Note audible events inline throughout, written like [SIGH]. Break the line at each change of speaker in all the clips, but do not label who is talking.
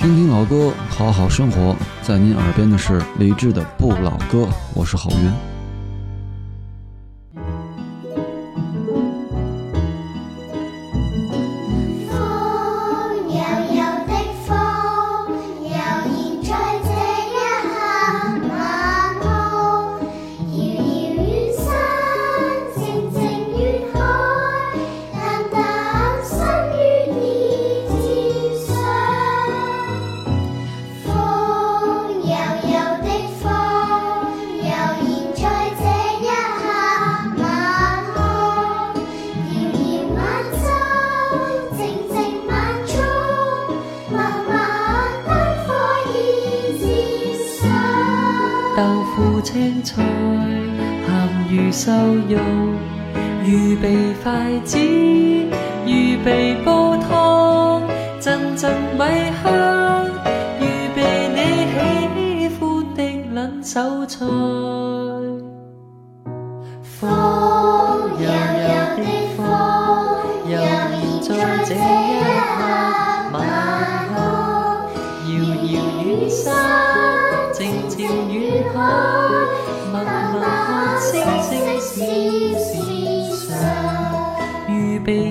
听听老歌，好好生活。在您耳边的是李志的《不老歌》，我是郝云。
咸鱼瘦肉预备筷子预备煲汤阵阵米香预备你喜欢的冷手菜风
悠悠的风悠然在这一刻晚空
遥遥远山
静静远海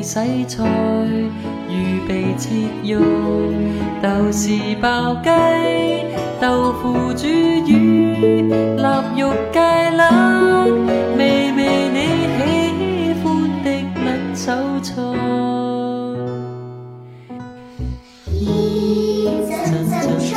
洗菜，预备切肉，豆豉爆鸡，豆腐煮鱼，腊肉芥冷，味味你喜欢的两手菜。
今天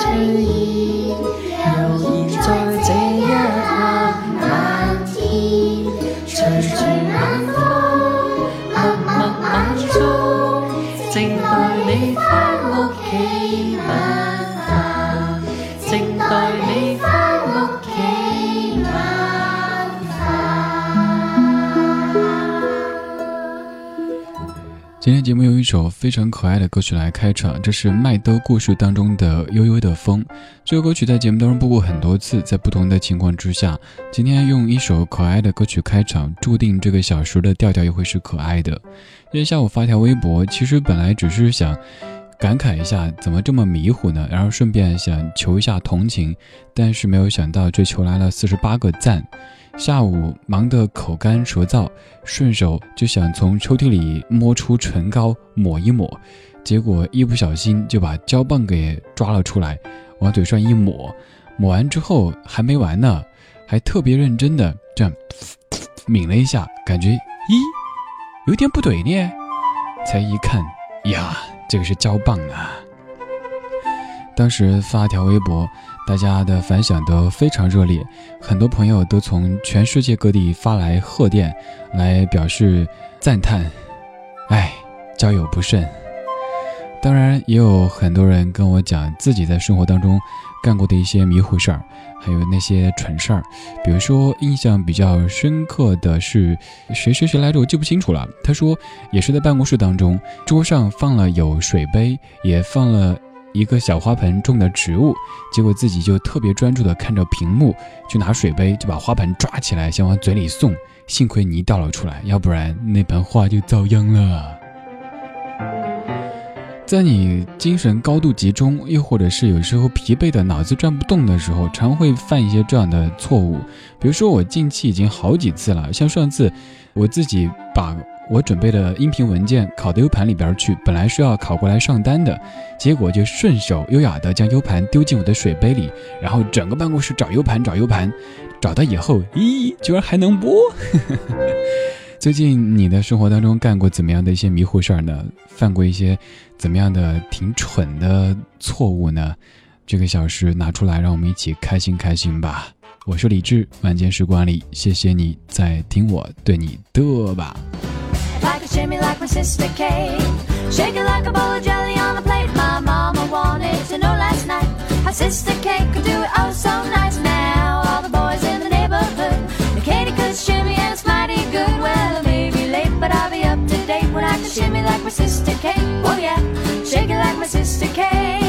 节目有一首非常可爱的歌曲来开场，这是《麦兜故事》当中的《悠悠的风》。这首歌曲在节目当中播过很多次，在不同的情况之下，今天用一首可爱的歌曲开场，注定这个小时的调调又会是可爱的。今天下午发条微博，其实本来只是想感慨一下怎么这么迷糊呢，然后顺便想求一下同情，但是没有想到这求来了四十八个赞。下午忙得口干舌燥，顺手就想从抽屉里摸出唇膏抹一抹，结果一不小心就把胶棒给抓了出来，往嘴上一抹，抹完之后还没完呢，还特别认真的这样抿了一下，感觉咦有点不对呢，才一看呀，这个是胶棒啊！当时发条微博。大家的反响都非常热烈，很多朋友都从全世界各地发来贺电，来表示赞叹。哎，交友不慎。当然，也有很多人跟我讲自己在生活当中干过的一些迷糊事儿，还有那些蠢事儿。比如说，印象比较深刻的是谁谁谁来着，我记不清楚了。他说，也是在办公室当中，桌上放了有水杯，也放了。一个小花盆种的植物，结果自己就特别专注的看着屏幕，去拿水杯就把花盆抓起来想往嘴里送，幸亏泥倒了出来，要不然那盆花就遭殃了。在你精神高度集中，又或者是有时候疲惫的脑子转不动的时候，常会犯一些这样的错误。比如说我近期已经好几次了，像上次我自己把。我准备的音频文件拷到 U 盘里边去，本来是要拷过来上单的，结果就顺手优雅的将 U 盘丢进我的水杯里，然后整个办公室找 U 盘找 U 盘，找到以后，咦，居然还能播！[LAUGHS] 最近你的生活当中干过怎么样的一些迷糊事儿呢？犯过一些怎么样的挺蠢的错误呢？这个小时拿出来，让我们一起开心开心吧！我是李志，晚间时光里，谢谢你在听我对你的吧。Shimmy like my sister Kate. Shake it like a bowl of jelly on a plate. My mama wanted to know last night how sister Kate could do it oh so nice. Now all the boys in the neighborhood, the Katie could shimmy and it's mighty good. Well, I may be late, but I'll be up to date when I can shimmy like my sister Kate. Oh yeah, shake it like my sister Kate.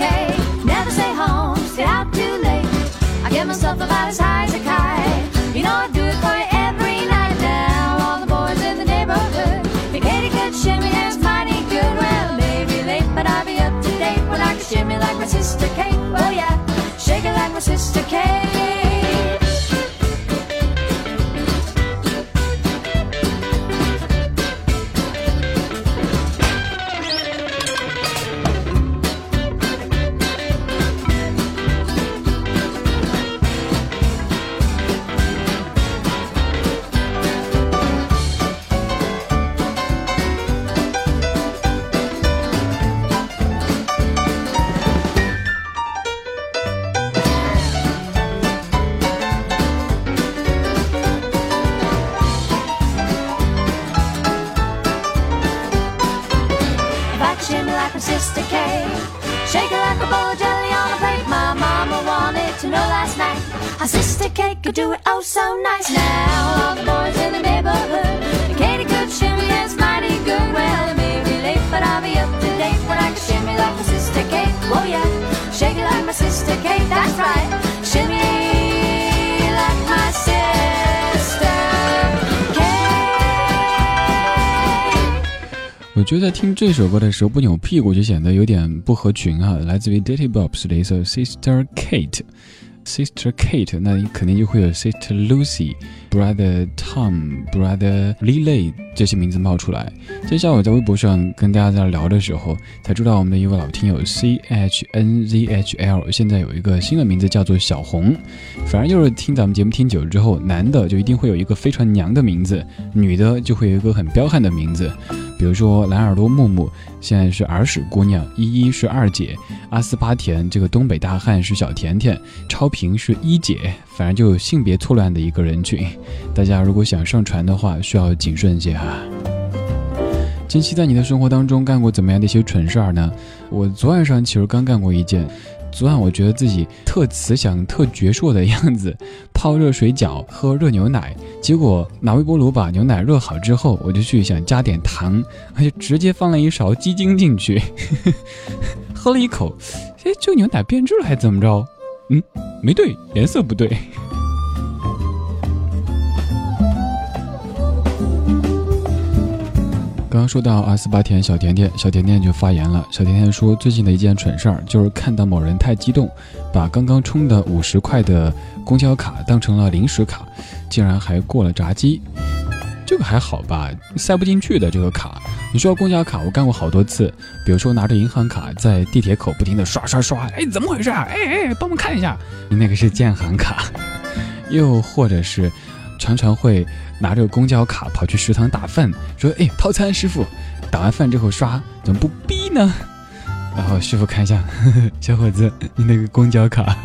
okay. Never stay home, stay
out too late. I get myself about as high as a kite. You know I do
it for you every night now. All the boys in the neighborhood, the Katie good shimmy and mighty good. Well, maybe late, but I'll be up to date. Well, I can shimmy like my sister Kate. Oh yeah, shake it like my sister Kate. Sister Kate could do it oh so nice. Now all the boys in the neighborhood, Katie could shimmy is mighty good. Well, I may be late, but I'll be up to date when I can shimmy like my sister Kate. Oh yeah, shake it like my sister Kate. That's right, shimmy like my sister Kate.
我觉得听这首歌的时候不扭屁股就显得有点不合群啊。来自于 Dirty Bobs 的一首 Sister Kate。Sister Kate，那你肯定就会有 Sister Lucy、Brother Tom、Brother Lily 这些名字冒出来。今天下午在微博上跟大家在聊的时候，才知道我们的一位老听友 C H N Z H L 现在有一个新的名字叫做小红。反正就是听咱们节目听久了之后，男的就一定会有一个非常娘的名字，女的就会有一个很彪悍的名字。比如说蓝耳朵木木现在是儿时姑娘，依依是二姐，阿斯巴甜这个东北大汉是小甜甜，超平是一姐，反正就有性别错乱的一个人群。大家如果想上传的话，需要谨慎些哈。近期在你的生活当中干过怎么样的一些蠢事儿呢？我昨晚上其实刚干过一件。昨晚我觉得自己特慈祥、特矍铄的样子，泡热水饺、喝热牛奶，结果拿微波炉把牛奶热好之后，我就去想加点糖，而且直接放了一勺鸡精进去，[LAUGHS] 喝了一口，哎，这牛奶变质了还怎么着？嗯，没对，颜色不对。刚刚说到阿斯巴甜小甜甜，小甜甜就发言了。小甜甜说，最近的一件蠢事儿就是看到某人太激动，把刚刚充的五十块的公交卡当成了临时卡，竟然还过了闸机。这个还好吧，塞不进去的这个卡。你说公交卡，我干过好多次，比如说拿着银行卡在地铁口不停的刷刷刷，哎，怎么回事啊？哎哎，帮忙看一下，那个是建行卡。又或者是 [LAUGHS] 常常会。拿着公交卡跑去食堂打饭，说：“哎，套餐师傅，打完饭之后刷，怎么不逼呢？”然后师傅看一下，呵 [LAUGHS] 呵小伙子，你那个公交卡。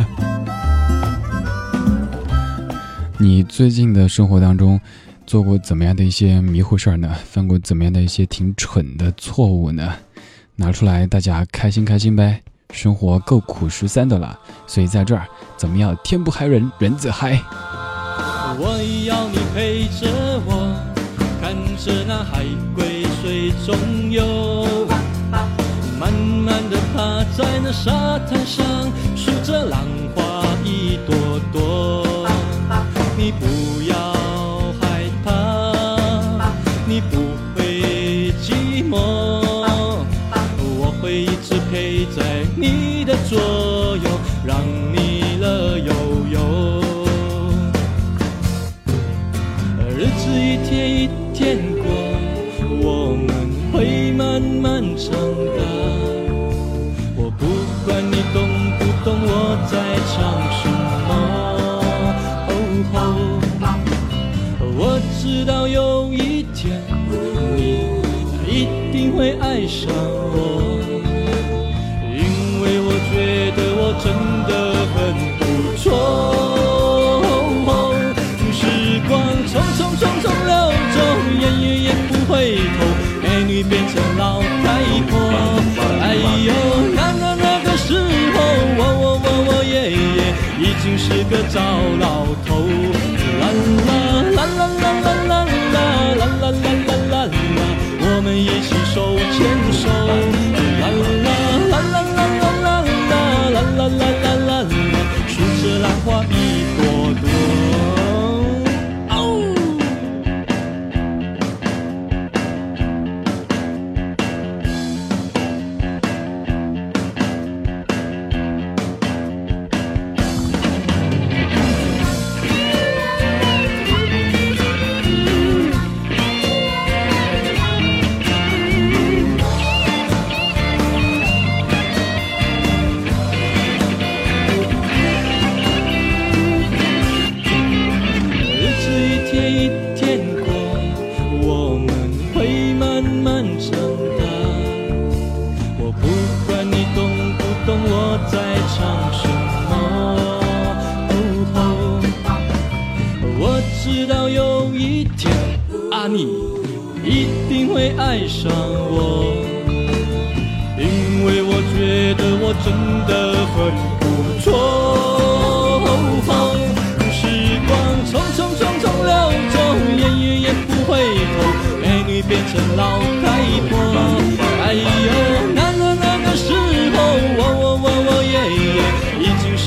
[LAUGHS] 你最近的生活当中做过怎么样的一些迷糊事儿呢？犯过怎么样的一些挺蠢的错误呢？拿出来，大家开心开心呗。生活够苦十三的了，所以在这儿怎么样？天不害人，人自嗨。
我要你陪着我，看着那海龟水中游，慢慢的趴在那沙滩上，数着浪花一朵朵。懂我在唱什么，哦吼！我知道有一天你一定会爱上我，因为我觉得我真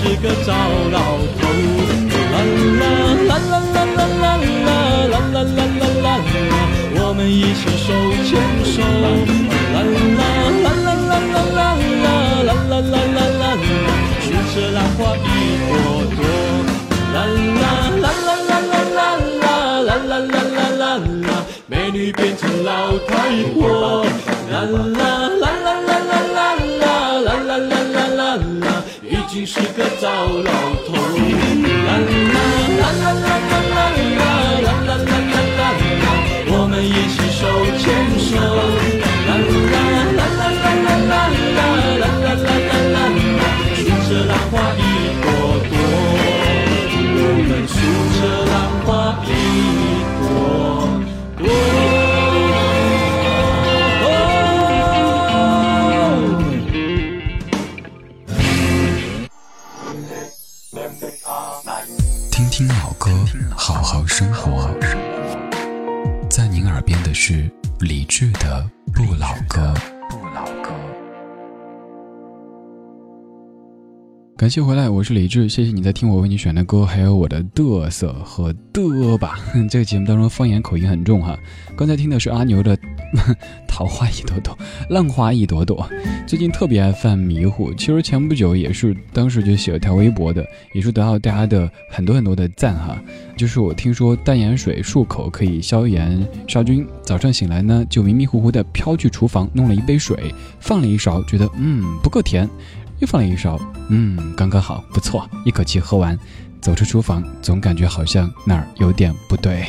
是个糟老头。
生活。在您耳边的是李志的不老歌。不老歌。感谢回来，我是李志，谢谢你在听我为你选的歌，还有我的嘚瑟和嘚吧。[LAUGHS] 这个节目当中方言口音很重哈。刚才听的是阿牛的《[LAUGHS] 桃花一朵朵》，浪花一朵朵。最近特别爱犯迷糊，其实前不久也是，当时就写了条微博的，也是得到大家的很多很多的赞哈。就是我听说淡盐水漱口可以消炎杀菌，早上醒来呢就迷迷糊糊的飘去厨房弄了一杯水，放了一勺，觉得嗯不够甜。又放了一勺，嗯，刚刚好，不错。一口气喝完，走出厨房，总感觉好像哪儿有点不对。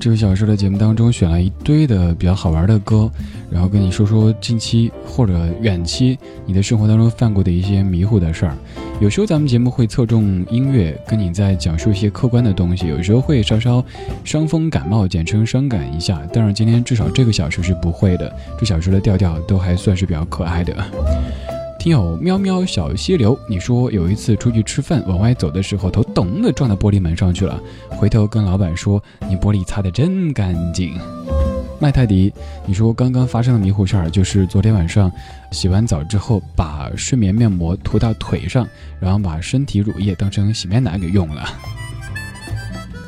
这个小时的节目当中选了一堆的比较好玩的歌，然后跟你说说近期或者远期你的生活当中犯过的一些迷糊的事儿。有时候咱们节目会侧重音乐，跟你在讲述一些客观的东西；有时候会稍稍伤风感冒，简称伤感一下。但是，今天至少这个小时是不会的，这小时的调调都还算是比较可爱的。听友喵喵小溪流，你说有一次出去吃饭，往外走的时候，头咚的撞到玻璃门上去了，回头跟老板说：“你玻璃擦得真干净。”麦泰迪，你说刚刚发生的迷糊事儿，就是昨天晚上洗完澡之后，把睡眠面膜涂到腿上，然后把身体乳液当成洗面奶给用了。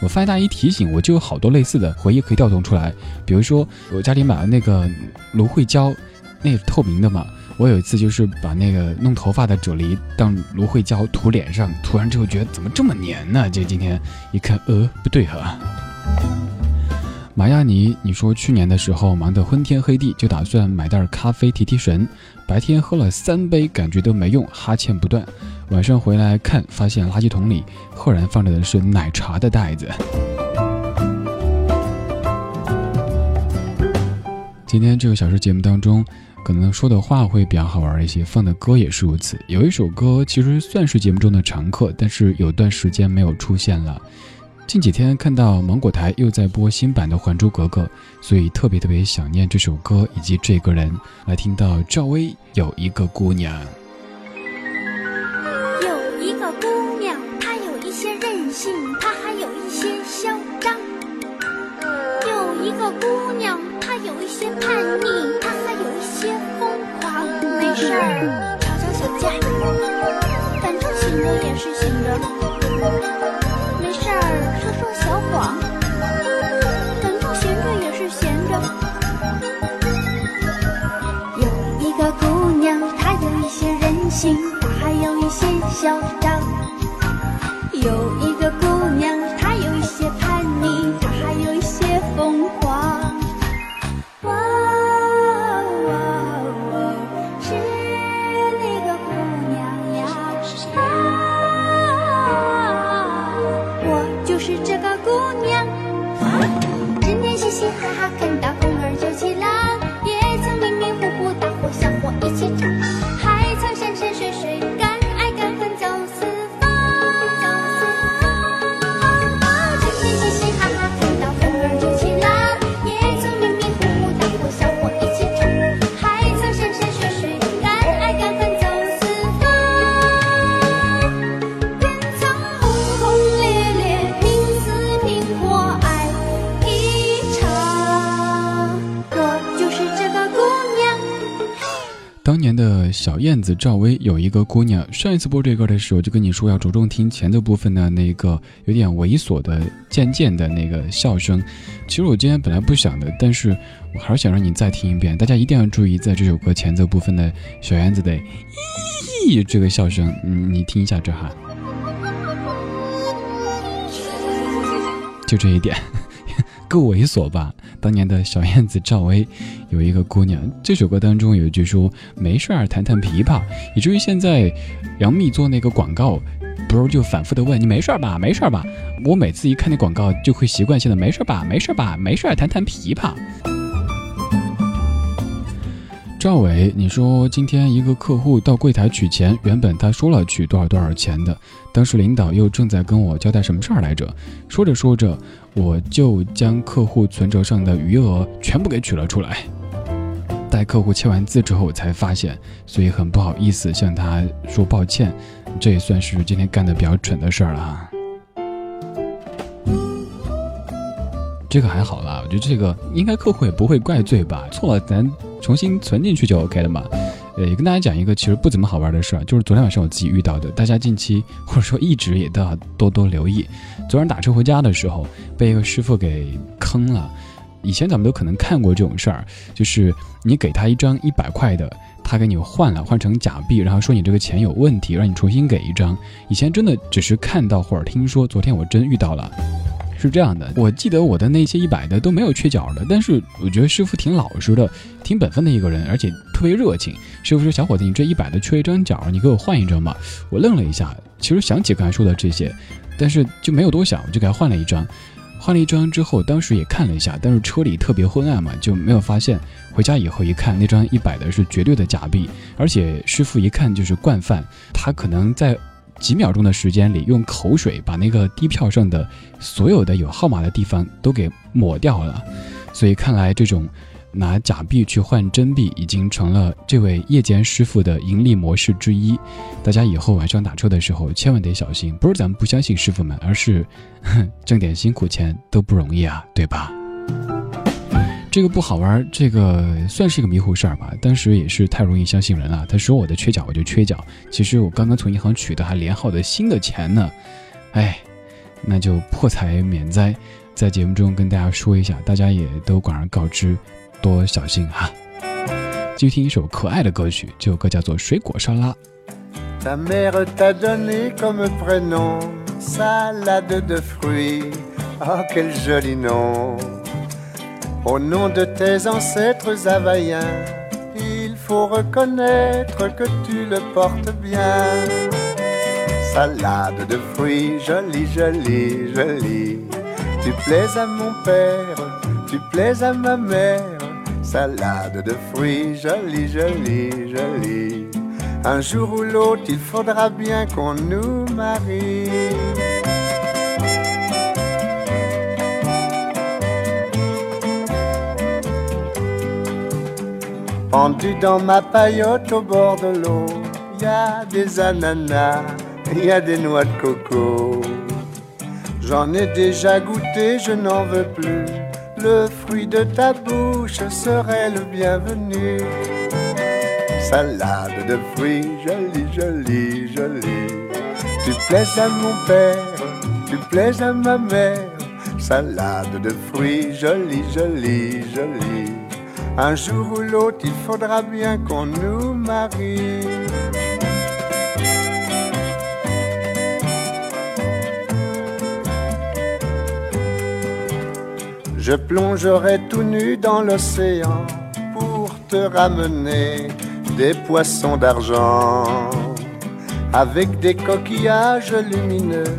我发现大家一提醒，我就有好多类似的回忆可以调动出来，比如说我家里买了那个芦荟胶，那透明的嘛。我有一次就是把那个弄头发的啫喱当芦荟胶涂脸上，涂完之后觉得怎么这么黏呢？就今天一看，呃，不对哈。马亚尼，你说去年的时候忙得昏天黑地，就打算买袋咖啡提提神，白天喝了三杯，感觉都没用，哈欠不断。晚上回来看，发现垃圾桶里赫然放着的是奶茶的袋子。今天这个小时节目当中，可能说的话会比较好玩一些，放的歌也是如此。有一首歌其实算是节目中的常客，但是有段时间没有出现了。近几天看到芒果台又在播新版的《还珠格格》，所以特别特别想念这首歌以及这个人。来听到赵薇有一个姑娘，
有一个姑娘，她有一些任性，她还有一些嚣张。有一个姑娘，她有一些叛逆，她。事儿，吵吵小架，反正醒着也是醒着。没事儿，说说小谎，反正闲着也是闲着。有一个姑娘，她有一些任性，她还有一些嚣张。有一个
secret 赵薇有一个姑娘。上一次播这歌的时候，就跟你说要着重听前奏部分的那个有点猥琐的渐渐的那个笑声。其实我今天本来不想的，但是我还是想让你再听一遍。大家一定要注意，在这首歌前奏部分的小燕子的咦这个笑声，嗯，你听一下这哈，就这一点。[LAUGHS] 够猥琐吧？当年的小燕子赵薇有一个姑娘，这首歌当中有一句说“没事儿弹弹琵琶”，以至于现在杨幂做那个广告，不是就反复的问你没事儿吧？没事儿吧？我每次一看那广告，就会习惯性的没事儿吧？没事儿吧？没事儿弹弹琵琶。赵伟，你说今天一个客户到柜台取钱，原本他说了取多少多少钱的，当时领导又正在跟我交代什么事儿来着？说着说着，我就将客户存折上的余额全部给取了出来。待客户签完字之后才发现，所以很不好意思向他说抱歉，这也算是今天干的比较蠢的事儿了。这个还好啦，我觉得这个应该客户也不会怪罪吧，错了咱。重新存进去就 OK 了嘛。呃，也跟大家讲一个其实不怎么好玩的事儿，就是昨天晚上我自己遇到的。大家近期 [LAUGHS] 或者说一直也都要多多留意。昨晚打车回家的时候，被一个师傅给坑了。以前咱们都可能看过这种事儿，就是你给他一张一百块的，他给你换了换成假币，然后说你这个钱有问题，让你重新给一张。以前真的只是看到或者听说，昨天我真遇到了。是这样的，我记得我的那些一百的都没有缺角的，但是我觉得师傅挺老实的，挺本分的一个人，而且特别热情。师傅说：“小伙子，你这一百的缺一张角，你给我换一张吧。”我愣了一下，其实想起刚才说的这些，但是就没有多想，我就给他换了一张。换了一张之后，当时也看了一下，但是车里特别昏暗嘛，就没有发现。回家以后一看，那张一百的是绝对的假币，而且师傅一看就是惯犯，他可能在。几秒钟的时间里，用口水把那个低票上的所有的有号码的地方都给抹掉了。所以看来，这种拿假币去换真币已经成了这位夜间师傅的盈利模式之一。大家以后晚上打车的时候千万得小心，不是咱们不相信师傅们，而是 [LAUGHS] 挣点辛苦钱都不容易啊，对吧？这个不好玩，这个算是一个迷糊事儿吧。当时也是太容易相信人了。他说我的缺角，我就缺角。其实我刚刚从银行取的还连号的新的钱呢。哎，那就破财免灾，在节目中跟大家说一下，大家也都广而告之，多小心哈。继续听一首可爱的歌曲，这首歌叫做《水果沙拉》。
Au nom de tes ancêtres havaïens, il faut reconnaître que tu le portes bien. Salade de fruits, jolie, jolie, jolie. Tu plais à mon père, tu plais à ma mère. Salade de fruits, jolie, jolie, jolie. Un jour ou l'autre, il faudra bien qu'on nous marie. Pendu dans ma paillote au bord de l'eau, y a des ananas, y a des noix de coco. J'en ai déjà goûté, je n'en veux plus. Le fruit de ta bouche serait le bienvenu. Salade de fruits, jolie, jolie, jolie. Tu plais à mon père, tu plais à ma mère. Salade de fruits, jolie, jolie, jolie. Un jour ou l'autre, il faudra bien qu'on nous marie. Je plongerai tout nu dans l'océan pour te ramener des poissons d'argent avec des coquillages lumineux.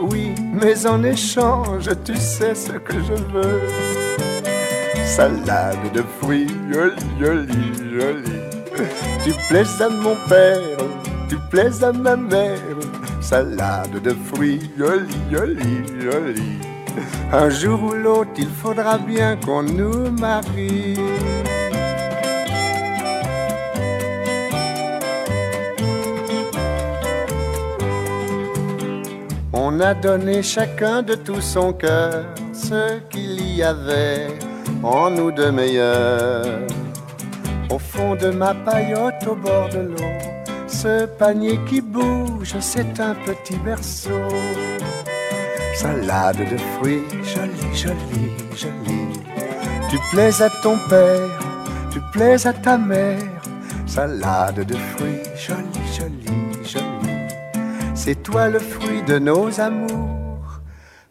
Oui, mais en échange, tu sais ce que je veux salade de fruits, jolie, jolie, jolie. Tu plais à mon père, tu plais à ma mère, salade de fruits, jolie, jolie, jolie. Un jour ou l'autre, il faudra bien qu'on nous marie. On a donné chacun de tout son cœur ce qu'il y avait en nous de meilleurs. au fond de ma paillote au bord de l'eau. Ce panier qui bouge, c'est un petit berceau. Salade de fruits, jolie, jolie, jolie. Tu plais à ton père, tu plais à ta mère. Salade de fruits, jolie, jolie, jolie. C'est toi le fruit de nos amours.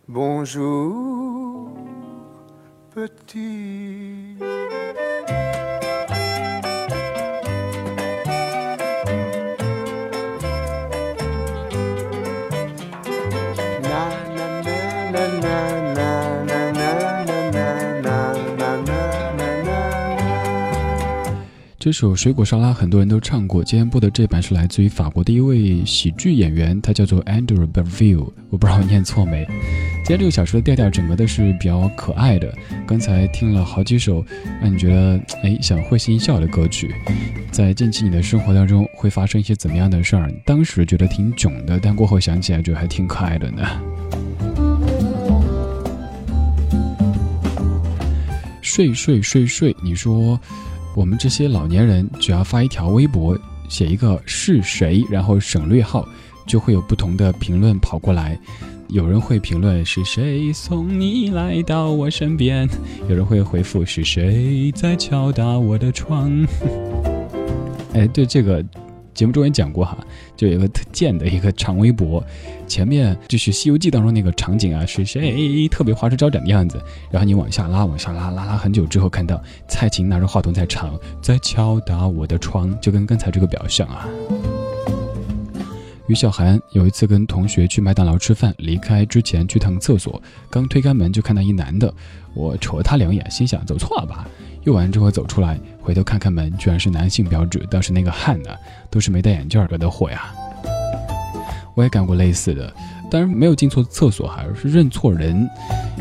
Bonjour, petit.
这首《水果沙拉》很多人都唱过，今天播的这版是来自于法国的一位喜剧演员，他叫做 Andrew Bellevue，我不知道念错没。今天这个小说的调调整个的是比较可爱的，刚才听了好几首让你觉得哎想会心一笑的歌曲，在近期你的生活当中会发生一些怎么样的事儿？当时觉得挺囧的，但过后想起来觉得还挺可爱的呢。睡睡睡睡，你说我们这些老年人只要发一条微博，写一个是谁，然后省略号，就会有不同的评论跑过来。有人会评论是谁送你来到我身边，有人会回复是谁在敲打我的窗。[LAUGHS] 哎，对这个节目中也讲过哈，就有一个特贱的一个长微博，前面就是《西游记》当中那个场景啊，是谁特别花枝招展的样子，然后你往下拉，往下拉，拉拉很久之后，看到蔡琴拿着话筒在唱，在敲打我的窗，就跟刚才这个表像啊。于小涵有一次跟同学去麦当劳吃饭，离开之前去趟厕所，刚推开门就看到一男的，我瞅了他两眼，心想走错了吧。用完之后走出来，回头看看门，居然是男性标志，当时那个汗呢，都是没戴眼镜惹的祸呀。我也干过类似的，当然没有进错厕所，还是认错人，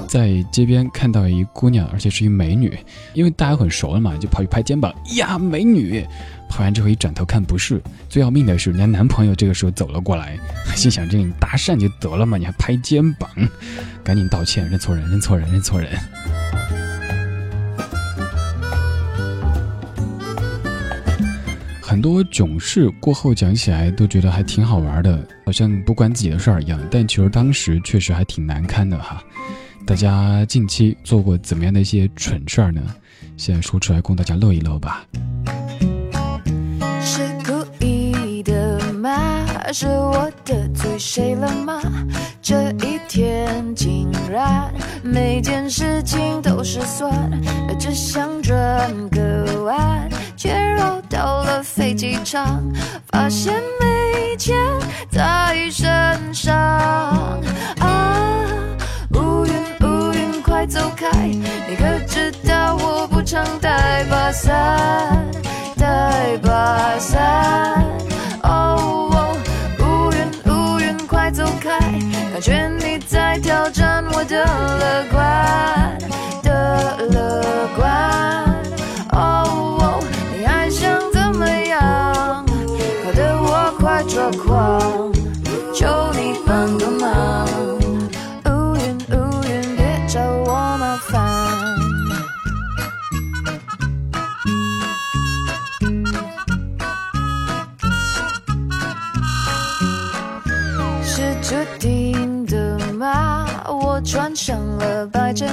在街边看到一姑娘，而且是一美女，因为大家很熟了嘛，就跑去拍肩膀，呀，美女！拍完之后一转头看不是，最要命的是人家男朋友这个时候走了过来，心想这你搭讪就得了嘛，你还拍肩膀，赶紧道歉，认错人，认错人，认错人。很多囧事过后讲起来都觉得还挺好玩的，好像不关自己的事儿一样。但其实当时确实还挺难堪的哈。大家近期做过怎么样的一些蠢事儿呢？现在说出来供大家乐一乐吧。
是故意的吗？是我得罪谁了吗？这一天竟然每件事情都失算，只想转个弯，却绕到了飞机场，发现没钱在身上。啊，乌云乌云快走开！你可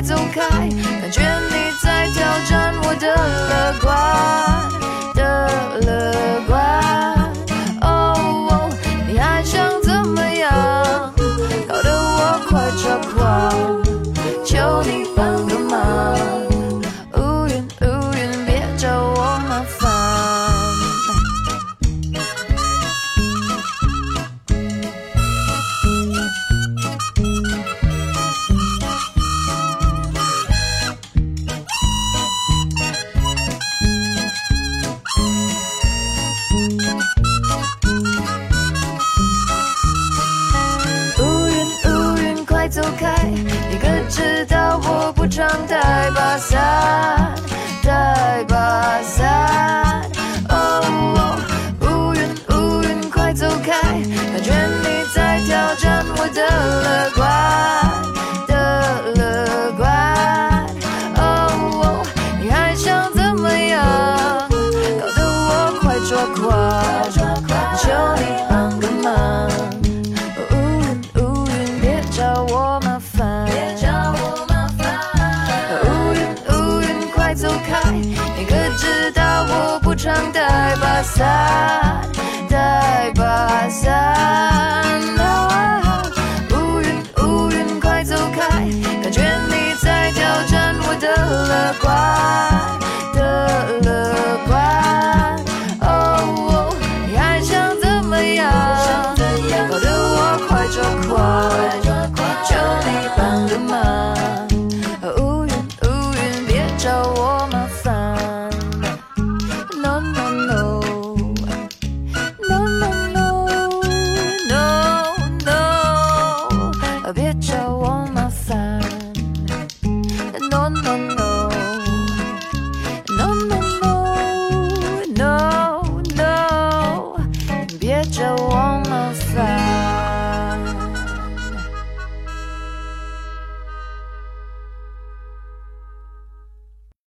快走开！感觉你在挑战我的乐观的乐观。time.